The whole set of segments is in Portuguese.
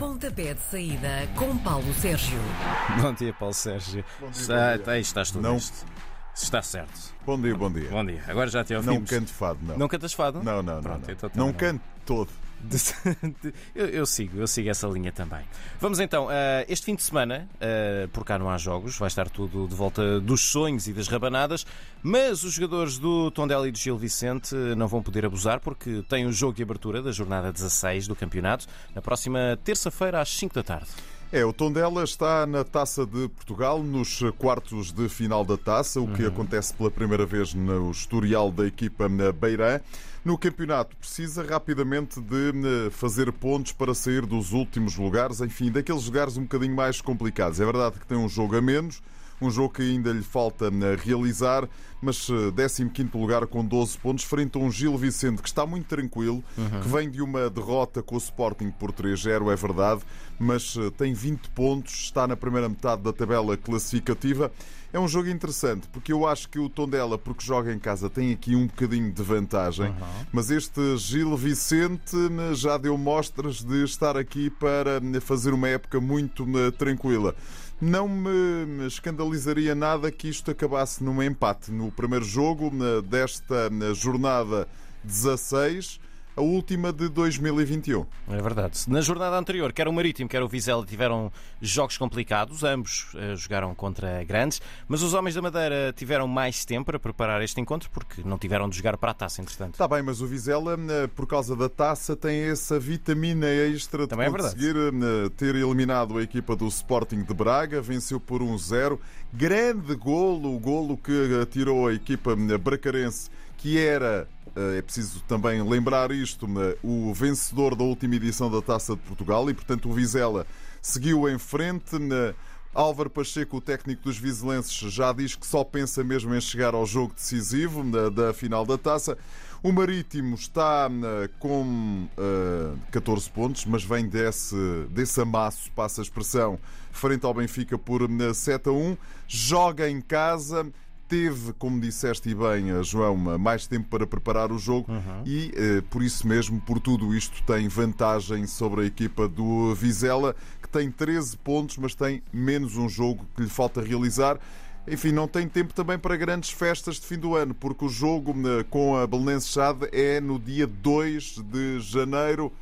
Pontapé de saída com Paulo Sérgio. Bom dia, Paulo Sérgio. Bom dia, Está, bom dia. aí estás tudo Não. isto. Está certo. Bom dia, bom dia. Bom dia. Agora já te Não ouvimos. canto fado, não. Não cantas fado? Não, não, não. Pronto, não. então também não canto todo. eu, eu sigo, eu sigo essa linha também. Vamos então, ah, este fim de semana, ah, por cá não há jogos, vai estar tudo de volta dos sonhos e das rabanadas, mas os jogadores do Tondela e do Gil Vicente não vão poder abusar porque têm o jogo de abertura da jornada 16 do campeonato na próxima terça-feira às 5 da tarde. É, o Tondela está na Taça de Portugal, nos quartos de final da Taça, o que acontece pela primeira vez no historial da equipa na Beirã. No campeonato, precisa rapidamente de eh, fazer pontos para sair dos últimos lugares, enfim, daqueles lugares um bocadinho mais complicados. É verdade que tem um jogo a menos, um jogo que ainda lhe falta eh, realizar, mas eh, 15 lugar com 12 pontos, frente a um Gil Vicente que está muito tranquilo, que vem de uma derrota com o Sporting por 3-0, é verdade, mas eh, tem 20 pontos, está na primeira metade da tabela classificativa. É um jogo interessante, porque eu acho que o Tondela, porque joga em casa, tem aqui um bocadinho de vantagem, mas este Gil Vicente já deu mostras de estar aqui para fazer uma época muito tranquila. Não me escandalizaria nada que isto acabasse num empate no primeiro jogo desta jornada 16, a última de 2021. É verdade. Na jornada anterior, quer o Marítimo, quer o Vizela tiveram jogos complicados, ambos eh, jogaram contra grandes, mas os Homens da Madeira tiveram mais tempo para preparar este encontro porque não tiveram de jogar para a taça, entretanto. Está bem, mas o Vizela, né, por causa da taça, tem essa vitamina extra de Também é conseguir né, ter eliminado a equipa do Sporting de Braga, venceu por 1-0. Grande golo, o golo que tirou a equipa bracarense, que era, eh, é preciso também lembrar isto, né, o vencedor da última edição da Taça de Portugal e, portanto, o Vizela seguiu em frente. né, Álvaro Pacheco, o técnico dos vizelenses, já diz que só pensa mesmo em chegar ao jogo decisivo da, da final da taça. O Marítimo está eh, com eh, 14 pontos, mas vem desse, desse amasso, passa a expressão, frente ao Benfica por eh, 7 a 1. Joga em casa. Teve, como disseste bem, João, mais tempo para preparar o jogo e, eh, por isso mesmo, por tudo isto, tem vantagem sobre a equipa do Vizela, que tem 13 pontos, mas tem menos um jogo que lhe falta realizar. Enfim, não tem tempo também para grandes festas de fim do ano, porque o jogo eh, com a Belenense Chade é no dia 2 de janeiro,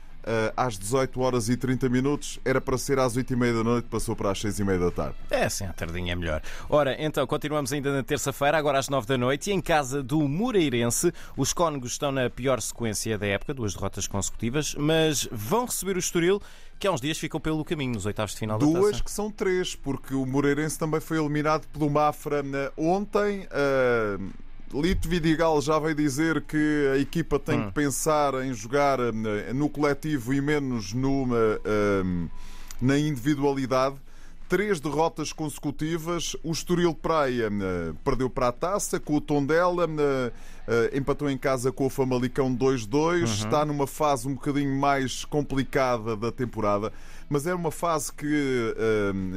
às 18 horas e 30 minutos. Era para ser às 8 e meia da noite, passou para às 6 e meia da tarde. É, sim, a tardinha é melhor. Ora, então, continuamos ainda na terça-feira, agora às nove da noite, e em casa do Moreirense, os Cónegos estão na pior sequência da época, duas derrotas consecutivas, mas vão receber o Estoril, que há uns dias ficou pelo caminho nos oitavos de final da Duas taça. que são três, porque o Moreirense também foi eliminado pelo Mafra eh, ontem. eh, Lito Vidigal já veio dizer que a equipa tem Hum. que pensar em jogar eh, no coletivo e menos numa, eh, na individualidade. Três derrotas consecutivas. O Estoril Praia eh, perdeu para a taça com o Tondela, empatou em casa com o Famalicão 2-2. Está numa fase um bocadinho mais complicada da temporada, mas é uma fase que,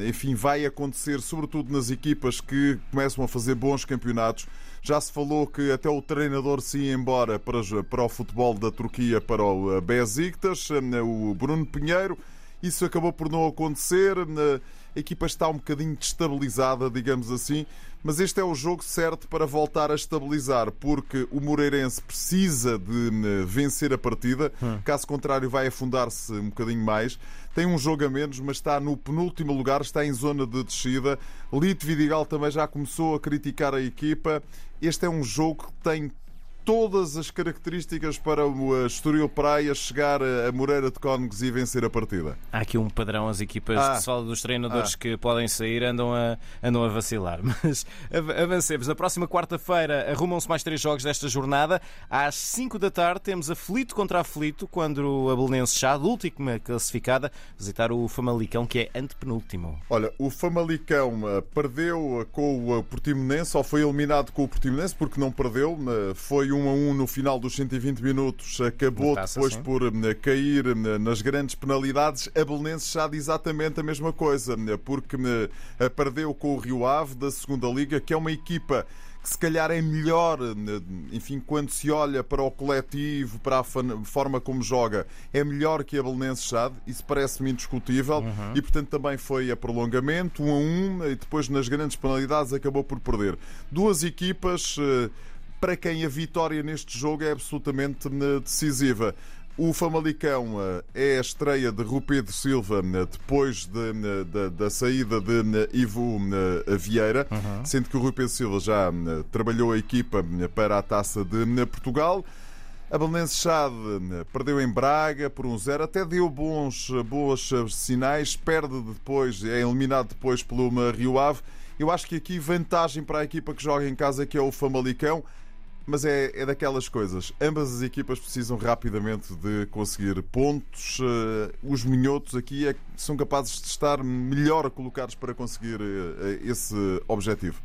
enfim, vai acontecer sobretudo nas equipas que começam a fazer bons campeonatos. Já se falou que até o treinador se ia embora para, para o futebol da Turquia, para o eh, Besiktas, eh, o Bruno Pinheiro. Isso acabou por não acontecer. A equipa está um bocadinho destabilizada, digamos assim, mas este é o jogo certo para voltar a estabilizar, porque o Moreirense precisa de eh, vencer a partida, caso contrário, vai afundar-se um bocadinho mais. Tem um jogo a menos, mas está no penúltimo lugar, está em zona de descida. Lito Vidigal também já começou a criticar a equipa. Este é um jogo que tem todas as características para o eh, Estoril Praia chegar a Moreira de Cónegos e vencer a partida. Há aqui um padrão, as equipas Ah. que se fala dos treinadores Ah. que podem sair andam a, andam a vacilar. Mas av- avancemos. Na próxima quarta-feira arrumam-se mais três jogos desta jornada. Às 5 da tarde temos aflito contra aflito, quando a Belenense Chá, última classificada, visitar o Famalicão, que é antepenúltimo. Olha, o Famalicão eh, perdeu com o eh, Portimonense, ou foi eliminado com o Portimonense, porque não perdeu. eh, Foi 1 a 1 no final dos 120 minutos. Acabou depois por eh, cair eh, nas grandes penalidades. A Belenense já diz exatamente a mesma coisa, eh, porque perdeu com o Rio Ave da segunda Liga, que é uma equipa que se calhar é melhor, enfim, quando se olha para o coletivo, para a forma como joga, é melhor que a Belenenses Chade, isso parece-me indiscutível, uhum. e portanto também foi a prolongamento, um a um, e depois nas grandes penalidades acabou por perder. Duas equipas para quem a vitória neste jogo é absolutamente decisiva. O Famalicão eh, é a estreia de Rui Pedro Silva eh, depois de, de, da saída de Ivo Vieira, uhum. sendo que o Rui Pedro Silva já trabalhou a equipa para a taça de Portugal. A Belenenses Chade perdeu em Braga por um zero, até deu bons, bons sinais, perde depois, é eliminado depois pelo Rio Ave. Eu acho que aqui vantagem para a equipa que joga em casa, que é o Famalicão mas é, é daquelas coisas. Ambas as equipas precisam rapidamente de conseguir pontos. Uh, os minhotos aqui é, são capazes de estar melhor colocados para conseguir uh, esse objetivo.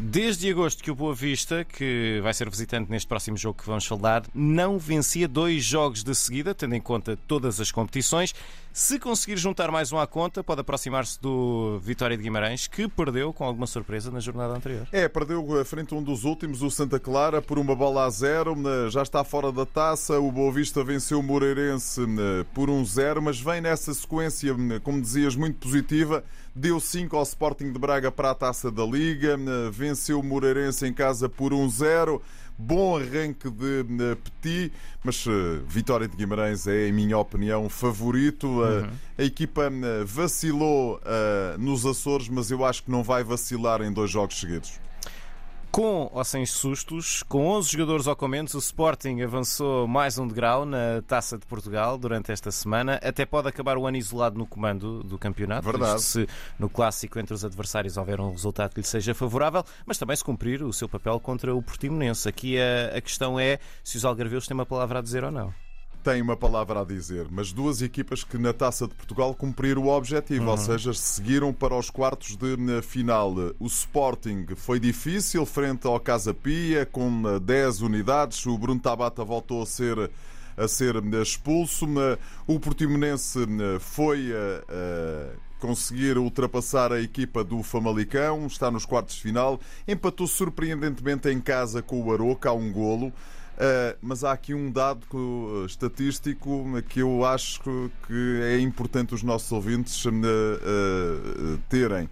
Desde agosto que o Boa Vista, que vai ser visitante neste próximo jogo que vamos falar, não vencia dois jogos de seguida, tendo em conta todas as competições. Se conseguir juntar mais um à conta, pode aproximar-se do Vitória de Guimarães, que perdeu com alguma surpresa na jornada anterior. É, perdeu frente a um dos últimos, o Santa Clara, por uma bola a zero. Já está fora da taça. O Boa Vista venceu o Moreirense por um zero, mas vem nessa sequência, como dizias, muito positiva. Deu 5 ao Sporting de Braga para a taça da Liga, venceu o Moreirense em casa por um zero. Bom arranque de Petit, mas uh, Vitória de Guimarães é, em minha opinião, favorito. Uh, uhum. A equipa uh, vacilou nos Açores, mas eu acho que não vai vacilar em dois jogos seguidos. Com ou sem sustos, com 11 jogadores ou com menos, o Sporting avançou mais um degrau na Taça de Portugal durante esta semana. Até pode acabar o ano isolado no comando do campeonato. Verdade. Se no clássico entre os adversários houver um resultado que lhe seja favorável, mas também se cumprir o seu papel contra o Portimonense. Aqui a, a questão é se os algarveus têm uma palavra a dizer ou não tem uma palavra a dizer, mas duas equipas que na Taça de Portugal cumpriram o objetivo, uhum. ou seja, seguiram para os quartos de final. O Sporting foi difícil frente ao Casa Pia, com 10 unidades. O Bruno Tabata voltou a ser a ser expulso. O Portimonense foi a, conseguir ultrapassar a equipa do Famalicão, está nos quartos de final, empatou surpreendentemente em casa com o Aroca a um golo. Uh, mas há aqui um dado uh, estatístico que eu acho que é importante os nossos ouvintes uh, terem.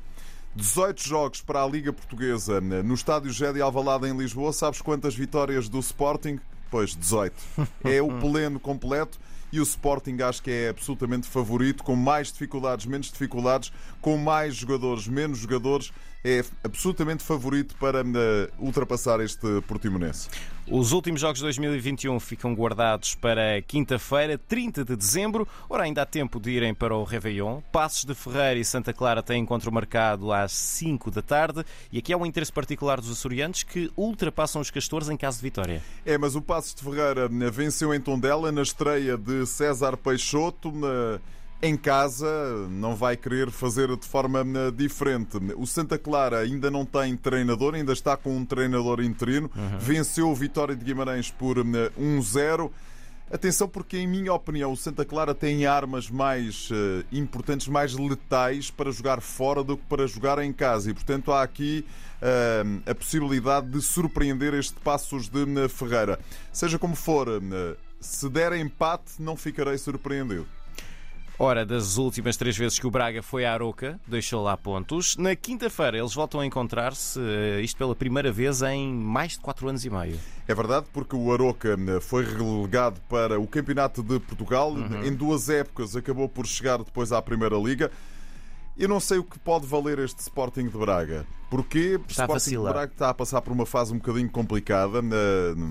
18 jogos para a Liga Portuguesa no estádio Gé de Alvalade em Lisboa. Sabes quantas vitórias do Sporting? Pois, 18. É o pleno completo e o Sporting acho que é absolutamente favorito, com mais dificuldades, menos dificuldades, com mais jogadores, menos jogadores, é absolutamente favorito para uh, ultrapassar este Portimonense. Os últimos jogos de 2021 ficam guardados para quinta-feira, 30 de dezembro. Ora, ainda há tempo de irem para o Réveillon. Passos de Ferreira e Santa Clara têm encontro marcado às 5 da tarde. E aqui há um interesse particular dos açorianos que ultrapassam os castores em caso de vitória. É, mas o Passos de Ferreira eh, venceu em Tondela na estreia de César Peixoto. Na em casa não vai querer fazer de forma eh, diferente. O Santa Clara ainda não tem treinador, ainda está com um treinador interino. Uhum. Venceu o Vitória de Guimarães por 1-0. Eh, Atenção, porque, em minha opinião, o Santa Clara tem armas mais uh, importantes, mais letais para jogar fora do que para jogar em casa. E, portanto, há aqui uh, a possibilidade de surpreender este Passos de uh, Ferreira. Seja como for, se der empate, não ficarei surpreendido. Ora, das últimas três vezes que o Braga foi à Aroca, deixou lá pontos. Na quinta-feira eles voltam a encontrar-se, eh, isto pela primeira vez em mais de quatro anos e meio. É verdade, porque o Aroca eh, foi relegado para o Campeonato de Portugal. Uhum. Em duas épocas acabou por chegar depois à Primeira Liga. Eu não sei o que pode valer este Sporting de Braga. Porquê? Está Sporting de Braga está a passar por uma fase um bocadinho complicada.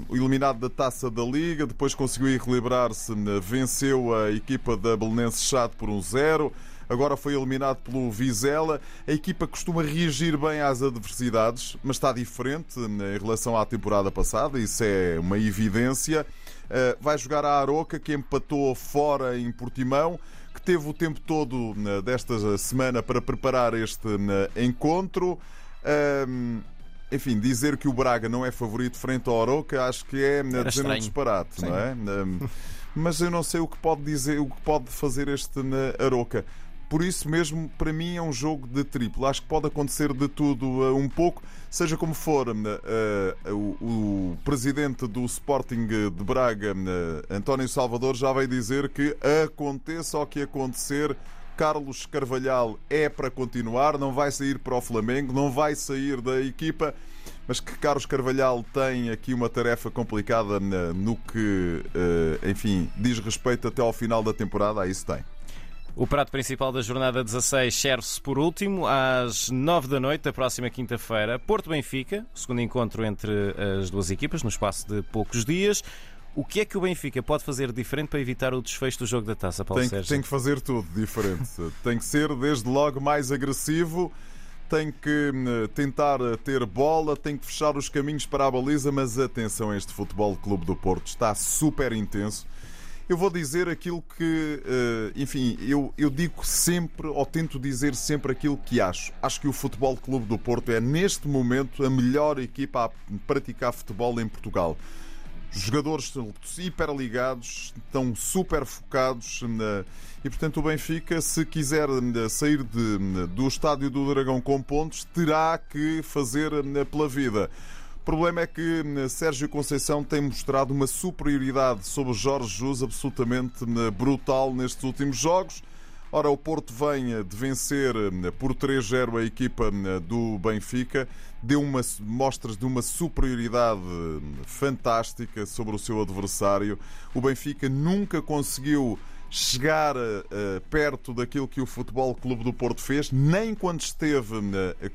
O eliminado da taça da Liga, depois conseguiu equilibrar-se, venceu a equipa da Belenense Chade por um zero. Agora foi eliminado pelo Vizela. A equipa costuma reagir bem às adversidades, mas está diferente em relação à temporada passada, isso é uma evidência. Eh, vai jogar a Aroca, que empatou fora em Portimão que teve o tempo todo né, desta semana para preparar este né, encontro. enfim, dizer que o Braga não é favorito frente ao Oroca acho que é né, dizer um disparate, Sim. não é? mas eu não sei o que pode dizer, o que pode fazer este Aroca. Por isso mesmo, para mim, é um jogo de triplo. Acho que pode acontecer de tudo uh, um pouco. Seja como for, uh, o, o, presidente do Sporting de Braga, António Salvador, já veio dizer que aconteça o que acontecer, Carlos Carvalhal é para continuar, não vai sair para o Flamengo, não vai sair da equipa, mas que Carlos Carvalhal tem aqui uma tarefa complicada no que, enfim, diz respeito até ao final da temporada, aí se tem. O prato principal da jornada 16 serve-se por último às 9 da noite da próxima quinta-feira. Porto Benfica, segundo encontro entre as duas equipas no espaço de poucos dias. O que é que o Benfica pode fazer diferente para evitar o desfecho do jogo da taça, Paulo tem, Sérgio? Tem que fazer tudo diferente. tem que ser desde logo mais agressivo, tem que hum, tentar ter bola, tem que fechar os caminhos para a baliza, mas atenção, este Futebol Clube do Porto está super intenso eu vou dizer aquilo que, eh, enfim, eu, eu digo sempre, ou tento dizer sempre aquilo que acho. Acho que o Futebol Clube do Porto é, neste momento, a melhor equipa a praticar futebol em Portugal. Jogadores estão hiper ligados, estão super focados na... e, portanto, o Benfica, se quiser eh, sair de, do estádio do Dragão com pontos, terá que fazer eh, pela vida. O problema é que hum, Sérgio Conceição tem mostrado uma superioridade sobre Jorge Jesus absolutamente hum, brutal nestes últimos jogos. Ora, o Porto vem de vencer por 3-0 a equipa do Benfica, deu uma, mostras de uma superioridade fantástica sobre o seu adversário. O Benfica nunca conseguiu chegar perto daquilo que o Futebol Clube do Porto fez, nem quando esteve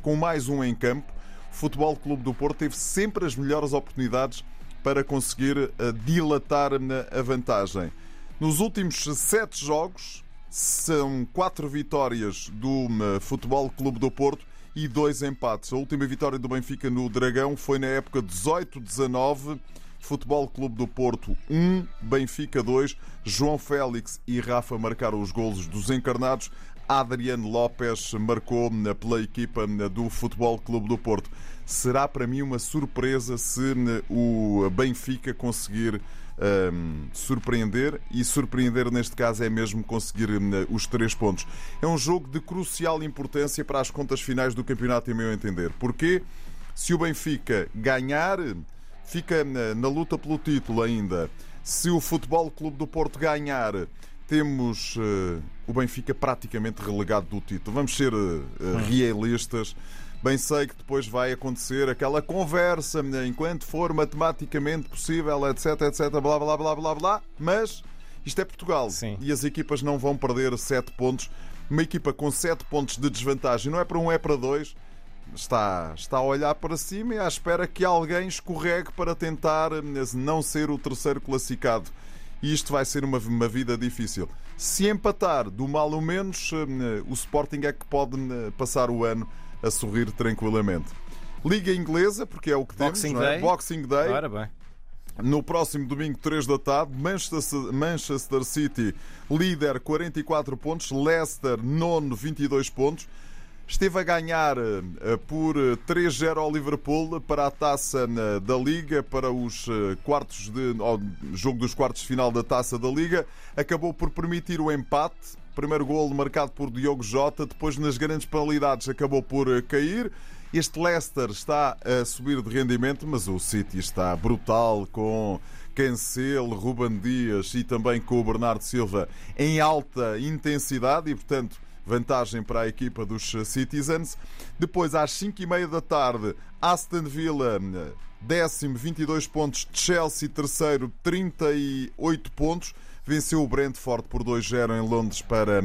com mais um em campo. Futebol Clube do Porto teve sempre as melhores oportunidades para conseguir eh, dilatar a vantagem. Nos últimos sete jogos, são quatro vitórias do eh, Futebol Clube do Porto e dois empates. A última vitória do Benfica no Dragão foi na época 18-19. Futebol Clube do Porto 1, Benfica 2. João Félix e Rafa marcaram os golos dos encarnados. Adriano Lopes marcou pela equipa do Futebol Clube do Porto. Será para mim uma surpresa se o Benfica conseguir um, surpreender e surpreender neste caso é mesmo conseguir os três pontos. É um jogo de crucial importância para as contas finais do campeonato, em meu entender. Porque se o Benfica ganhar, fica na, na luta pelo título ainda. Se o Futebol Clube do Porto ganhar, temos uh, o Benfica praticamente relegado do título. Vamos ser uh, realistas. Bem sei que depois vai acontecer aquela conversa, enquanto for matematicamente possível, etc, etc, blá, blá, blá, blá, blá, mas isto é Portugal Sim. e as equipas não vão perder 7 pontos. Uma equipa com 7 pontos de desvantagem não é para um, é para dois. Está, está a olhar para cima e à espera que alguém escorregue para tentar não ser o terceiro classificado e isto vai ser uma, uma vida difícil. Se empatar do mal ou menos, eh, o Sporting é que pode eh, passar o ano a sorrir tranquilamente. Liga Inglesa, porque é o que Boxing temos, Day. É? Boxing Day. Ora bem. No próximo domingo, 3 da tarde, Manchester, Manchester City, líder, 44 pontos. Leicester, nono, 22 pontos esteve a ganhar eh, por 3-0 ao Liverpool para a taça eh, da Liga, para os eh, quartos de jogo dos quartos de final da taça da Liga, acabou por permitir o empate. Primeiro gol marcado por Diogo Jota, depois nas grandes penalidades acabou por cair. Este Leicester está a subir de rendimento, mas o City está brutal com Cancelo, Ruben Dias e também com o Bernardo Silva em alta intensidade e, portanto, vantagem para a equipa dos Citizens. Depois, às 5 e meia da tarde, Aston Villa, décimo, 22 pontos. Chelsea, terceiro, 38 pontos. Venceu o Brentford por 2-0 em Londres para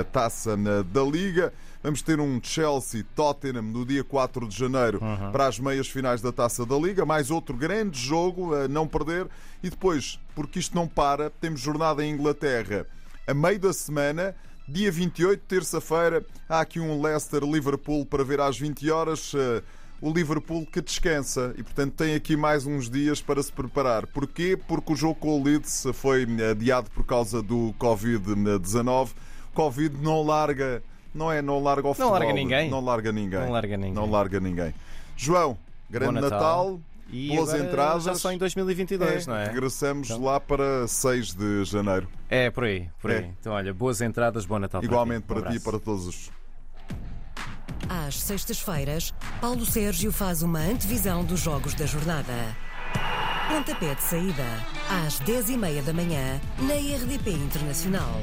a taça da Liga. Vamos ter um Chelsea-Tottenham no dia 4 de janeiro uhum. para as meias finais da taça da Liga. Mais outro grande jogo a não perder. E depois, porque isto não para, temos jornada em Inglaterra a meio da semana. Dia 28, terça-feira, há aqui um Leicester-Liverpool para ver às 20 horas. Eh, o Liverpool que descansa e, portanto, tem aqui mais uns dias para se preparar. Porquê? Porque o jogo com o Leeds foi adiado por causa do Covid-19. Covid não larga, não é? Não larga o futebol. Não larga ninguém. Não larga ninguém. Não larga ninguém. Não larga ninguém. João, grande Natal. Natal. E boas agora entradas. Já só em 2022, É, não é? Regressamos Então. lá para 6 de janeiro. É, por aí, por aí. É. Então, olha, boas entradas, bom Natal Igualmente para, para ti. ti e para todos os. Às sextas-feiras, Paulo Sérgio faz uma antevisão dos jogos da jornada. Pontapé de saída, às 10h30 da manhã, na RDP Internacional.